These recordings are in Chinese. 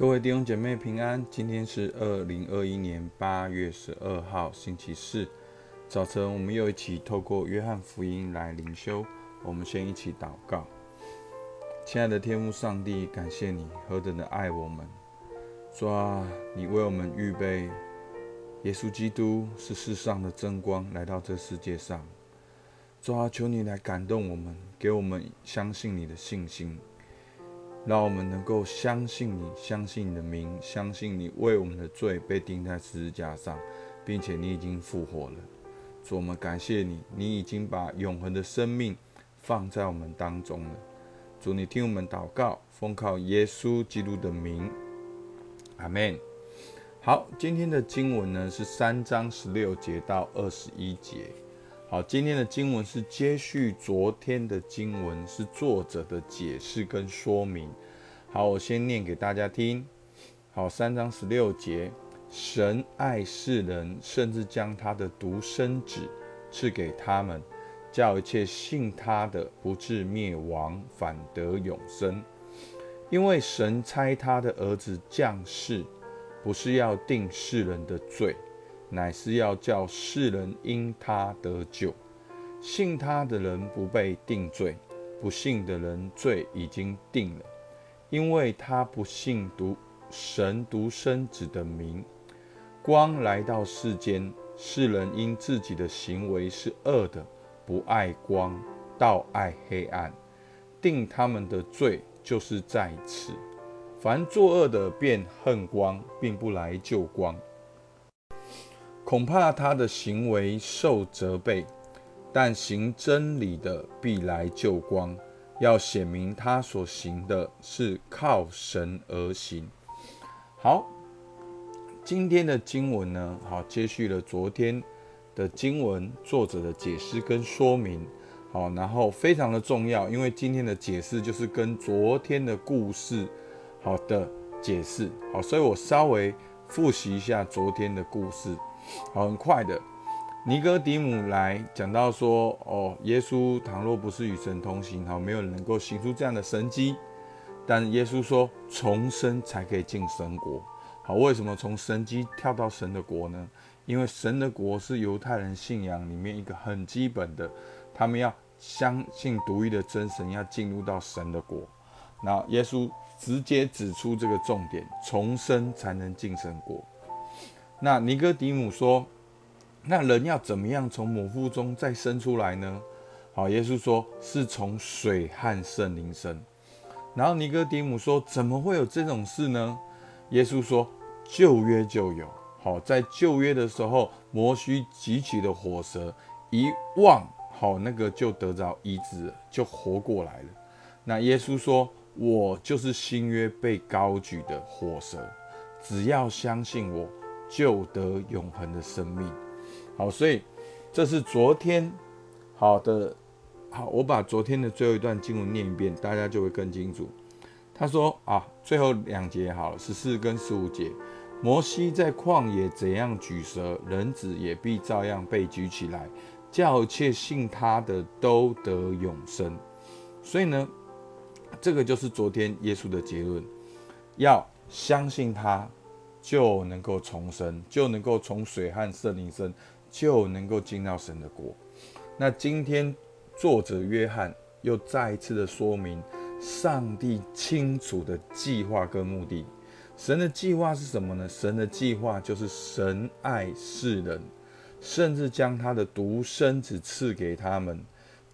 各位弟兄姐妹平安，今天是二零二一年八月十二号星期四早晨，我们又一起透过约翰福音来灵修。我们先一起祷告，亲爱的天父上帝，感谢你何等的爱我们，主啊，你为我们预备耶稣基督是世上的真光来到这世界上，主啊，求你来感动我们，给我们相信你的信心。让我们能够相信你，相信你的名，相信你为我们的罪被钉在十字架上，并且你已经复活了。主，我们感谢你，你已经把永恒的生命放在我们当中了。主，你听我们祷告，奉靠耶稣基督的名，阿门。好，今天的经文呢是三章十六节到二十一节。好，今天的经文是接续昨天的经文，是作者的解释跟说明。好，我先念给大家听。好，三章十六节，神爱世人，甚至将他的独生子赐给他们，叫一切信他的不至灭亡，反得永生。因为神差他的儿子降世，不是要定世人的罪。乃是要叫世人因他得救，信他的人不被定罪，不信的人罪已经定了，因为他不信独神独生子的名。光来到世间，世人因自己的行为是恶的，不爱光，倒爱黑暗，定他们的罪就是在此。凡作恶的便恨光，并不来救光。恐怕他的行为受责备，但行真理的必来救光，要显明他所行的是靠神而行。好，今天的经文呢，好接续了昨天的经文，作者的解释跟说明。好，然后非常的重要，因为今天的解释就是跟昨天的故事好的解释。好，所以我稍微复习一下昨天的故事。好，很快的，尼哥底母来讲到说，哦，耶稣倘若不是与神同行，好，没有人能够行出这样的神迹。但耶稣说，重生才可以进神国。好，为什么从神迹跳到神的国呢？因为神的国是犹太人信仰里面一个很基本的，他们要相信独一的真神，要进入到神的国。那耶稣直接指出这个重点，重生才能进神国。那尼哥底母说：“那人要怎么样从母腹中再生出来呢？”好，耶稣说：“是从水和圣灵生。”然后尼哥底母说：“怎么会有这种事呢？”耶稣说：“旧约就有。好，在旧约的时候，摩西举起的火蛇一望，好，那个就得着医治，就活过来了。那耶稣说：“我就是新约被高举的火蛇，只要相信我。”就得永恒的生命。好，所以这是昨天好的。好，我把昨天的最后一段经文念一遍，大家就会更清楚。他说啊，最后两节好了，十四跟十五节，摩西在旷野怎样举蛇，人子也必照样被举起来，叫一切信他的都得永生。所以呢，这个就是昨天耶稣的结论，要相信他。就能够重生，就能够从水和圣灵生，就能够进到神的国。那今天作者约翰又再一次的说明，上帝清楚的计划跟目的。神的计划是什么呢？神的计划就是神爱世人，甚至将他的独生子赐给他们，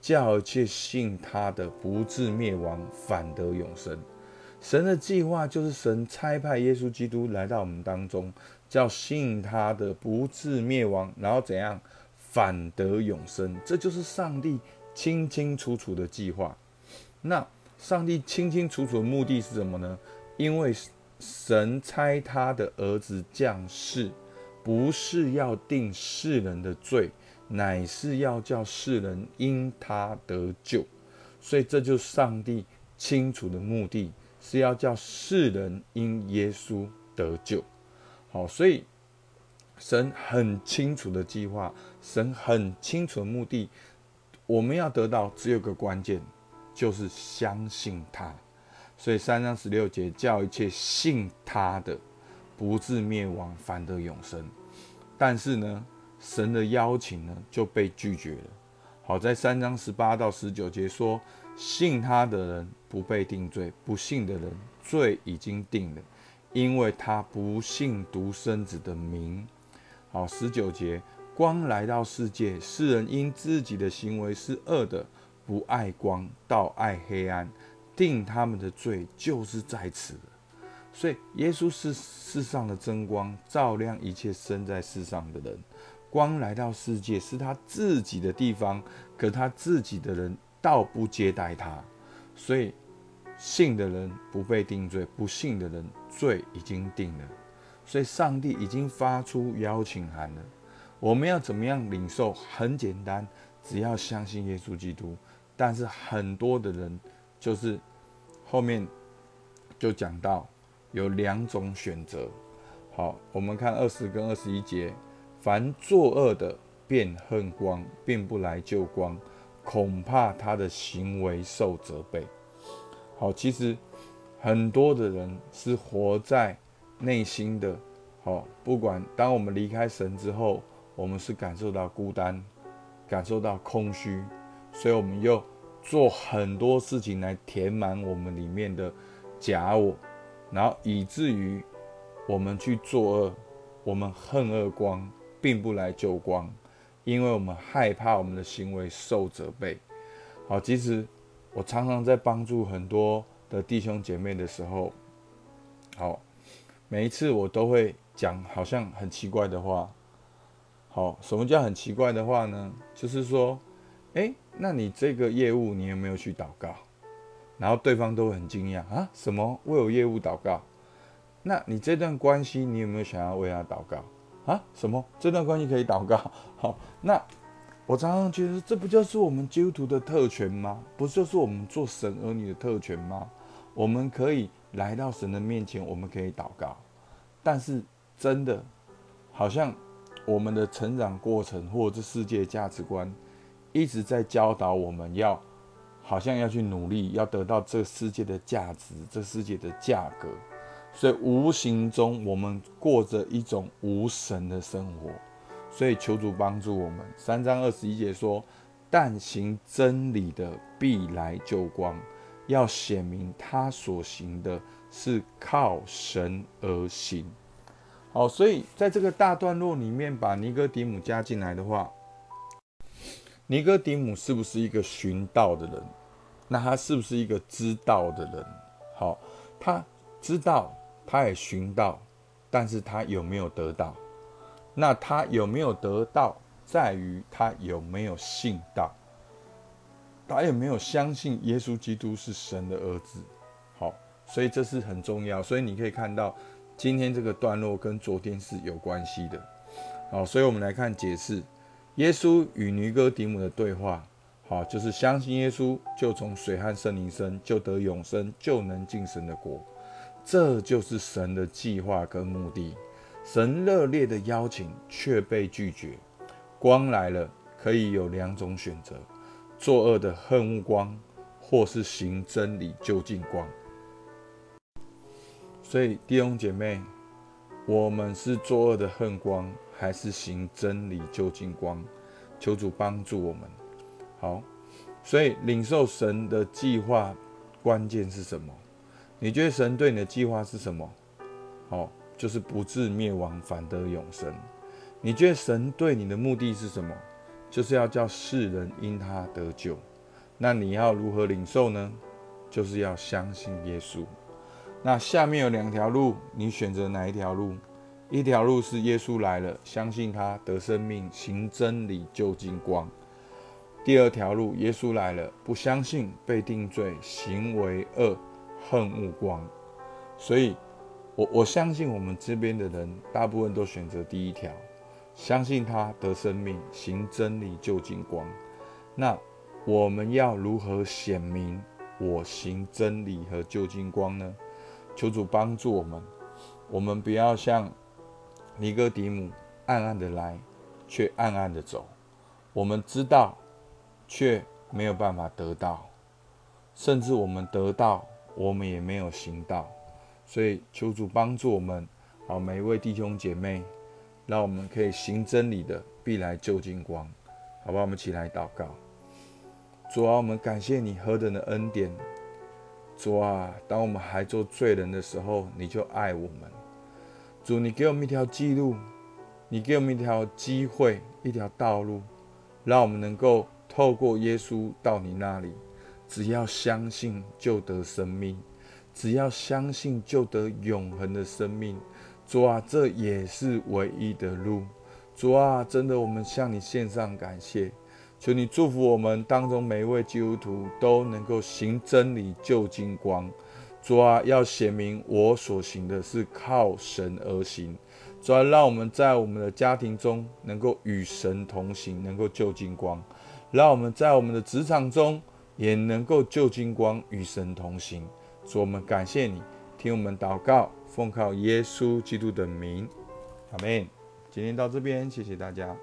叫一切信他的不至灭亡，反得永生。神的计划就是神差派耶稣基督来到我们当中，叫信他的不至灭亡，然后怎样反得永生。这就是上帝清清楚楚的计划。那上帝清清楚楚的目的是什么呢？因为神差他的儿子降世，不是要定世人的罪，乃是要叫世人因他得救。所以这就是上帝清楚的目的。是要叫世人因耶稣得救，好，所以神很清楚的计划，神很清楚的目的，我们要得到只有个关键，就是相信他，所以三章十六节叫一切信他的，不至灭亡，反得永生。但是呢，神的邀请呢就被拒绝了。好，在三章十八到十九节说，信他的人不被定罪，不信的人罪已经定了，因为他不信独生子的名。好，十九节，光来到世界，世人因自己的行为是恶的，不爱光，倒爱黑暗，定他们的罪就是在此所以，耶稣是世上的真光，照亮一切生在世上的人。光来到世界是他自己的地方，可他自己的人倒不接待他，所以信的人不被定罪，不信的人罪已经定了。所以上帝已经发出邀请函了。我们要怎么样领受？很简单，只要相信耶稣基督。但是很多的人就是后面就讲到有两种选择。好，我们看二十跟二十一节。凡作恶的，便恨光，并不来救光，恐怕他的行为受责备。好，其实很多的人是活在内心的。好，不管当我们离开神之后，我们是感受到孤单，感受到空虚，所以我们又做很多事情来填满我们里面的假我，然后以至于我们去作恶，我们恨恶光。并不来救光，因为我们害怕我们的行为受责备。好，其实我常常在帮助很多的弟兄姐妹的时候，好，每一次我都会讲好像很奇怪的话。好，什么叫很奇怪的话呢？就是说，哎，那你这个业务你有没有去祷告？然后对方都很惊讶啊，什么为我业务祷告？那你这段关系你有没有想要为他祷告？啊，什么？这段关系可以祷告？好，那我常常觉得，这不就是我们基督徒的特权吗？不就是我们做神儿女的特权吗？我们可以来到神的面前，我们可以祷告。但是，真的，好像我们的成长过程或者这世界价值观，一直在教导我们要，好像要去努力，要得到这世界的价值，这世界的价格。所以无形中，我们过着一种无神的生活。所以求主帮助我们。三章二十一节说：“但行真理的，必来救光，要显明他所行的是靠神而行。”好，所以在这个大段落里面，把尼哥底母加进来的话，尼哥底母是不是一个寻道的人？那他是不是一个知道的人？好，他知道。他也寻到，但是他有没有得到？那他有没有得到，在于他有没有信到，他有没有相信耶稣基督是神的儿子？好，所以这是很重要。所以你可以看到，今天这个段落跟昨天是有关系的。好，所以我们来看解释，耶稣与尼哥底母的对话。好，就是相信耶稣，就从水和圣灵生，就得永生，就能进神的国。这就是神的计划跟目的。神热烈的邀请却被拒绝。光来了，可以有两种选择：作恶的恨恶光，或是行真理就近光。所以弟兄姐妹，我们是作恶的恨光，还是行真理就近光？求主帮助我们。好，所以领受神的计划，关键是什么？你觉得神对你的计划是什么？好，就是不至灭亡，反得永生。你觉得神对你的目的是什么？就是要叫世人因他得救。那你要如何领受呢？就是要相信耶稣。那下面有两条路，你选择哪一条路？一条路是耶稣来了，相信他得生命，行真理，就近光。第二条路，耶稣来了，不相信，被定罪，行为恶。恨目光，所以，我我相信我们这边的人大部分都选择第一条，相信他得生命，行真理就近光。那我们要如何显明我行真理和就近光呢？求主帮助我们，我们不要像尼哥底母暗暗的来，却暗暗的走。我们知道，却没有办法得到，甚至我们得到。我们也没有行道。所以求主帮助我们，好每一位弟兄姐妹，让我们可以行真理的，必来救金光，好吧？我们起来祷告。主啊，我们感谢你何等的恩典。主啊，当我们还做罪人的时候，你就爱我们。主，你给我们一条记录，你给我们一条机会，一条道路，让我们能够透过耶稣到你那里。只要相信，就得生命。只要相信，就得永恒的生命。主啊，这也是唯一的路。主啊，真的，我们向你献上感谢。求你祝福我们当中每一位基督徒都能够行真理、救金光。主啊，要显明我所行的是靠神而行。主啊，让我们在我们的家庭中能够与神同行，能够救金光；让我们在我们的职场中也能够救金光，与神同行。主，我们感谢你，听我们祷告，奉靠耶稣基督的名，阿门。今天到这边，谢谢大家。